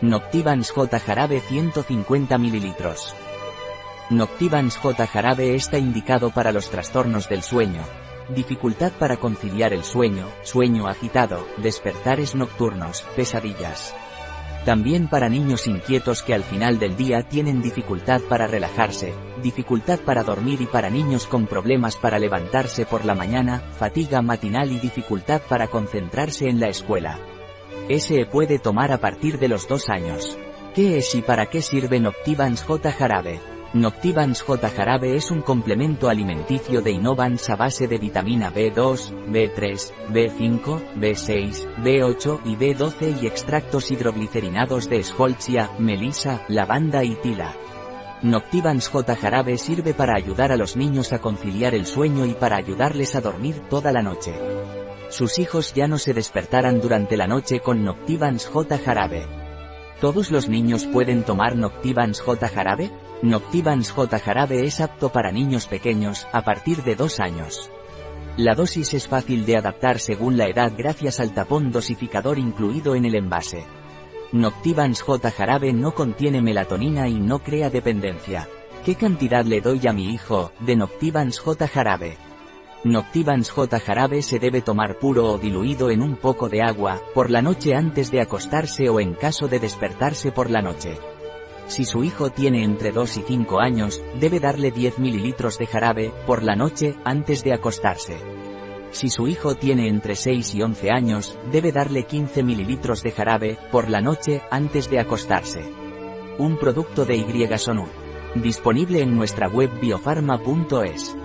Noctivans J jarabe 150 ml. Noctivans J jarabe está indicado para los trastornos del sueño. Dificultad para conciliar el sueño, sueño agitado, despertares nocturnos, pesadillas. También para niños inquietos que al final del día tienen dificultad para relajarse, dificultad para dormir y para niños con problemas para levantarse por la mañana, fatiga matinal y dificultad para concentrarse en la escuela. SE puede tomar a partir de los dos años. ¿Qué es y para qué sirve Noctivans J jarabe? Noctivans J jarabe es un complemento alimenticio de Innovans a base de vitamina B2, B3, B5, B6, B8 y B12 y extractos hidroglicerinados de Scholzia, melisa, lavanda y tila. Noctivans J jarabe sirve para ayudar a los niños a conciliar el sueño y para ayudarles a dormir toda la noche. Sus hijos ya no se despertarán durante la noche con Noctivans J jarabe. ¿Todos los niños pueden tomar Noctivans J jarabe? Noctivans J jarabe es apto para niños pequeños, a partir de 2 años. La dosis es fácil de adaptar según la edad gracias al tapón dosificador incluido en el envase. Noctivans J jarabe no contiene melatonina y no crea dependencia. ¿Qué cantidad le doy a mi hijo, de Noctivans J jarabe? Noctivans J jarabe se debe tomar puro o diluido en un poco de agua, por la noche antes de acostarse o en caso de despertarse por la noche. Si su hijo tiene entre 2 y 5 años, debe darle 10 ml de jarabe, por la noche, antes de acostarse. Si su hijo tiene entre 6 y 11 años, debe darle 15 ml de jarabe, por la noche, antes de acostarse. Un producto de Y Disponible en nuestra web biofarma.es.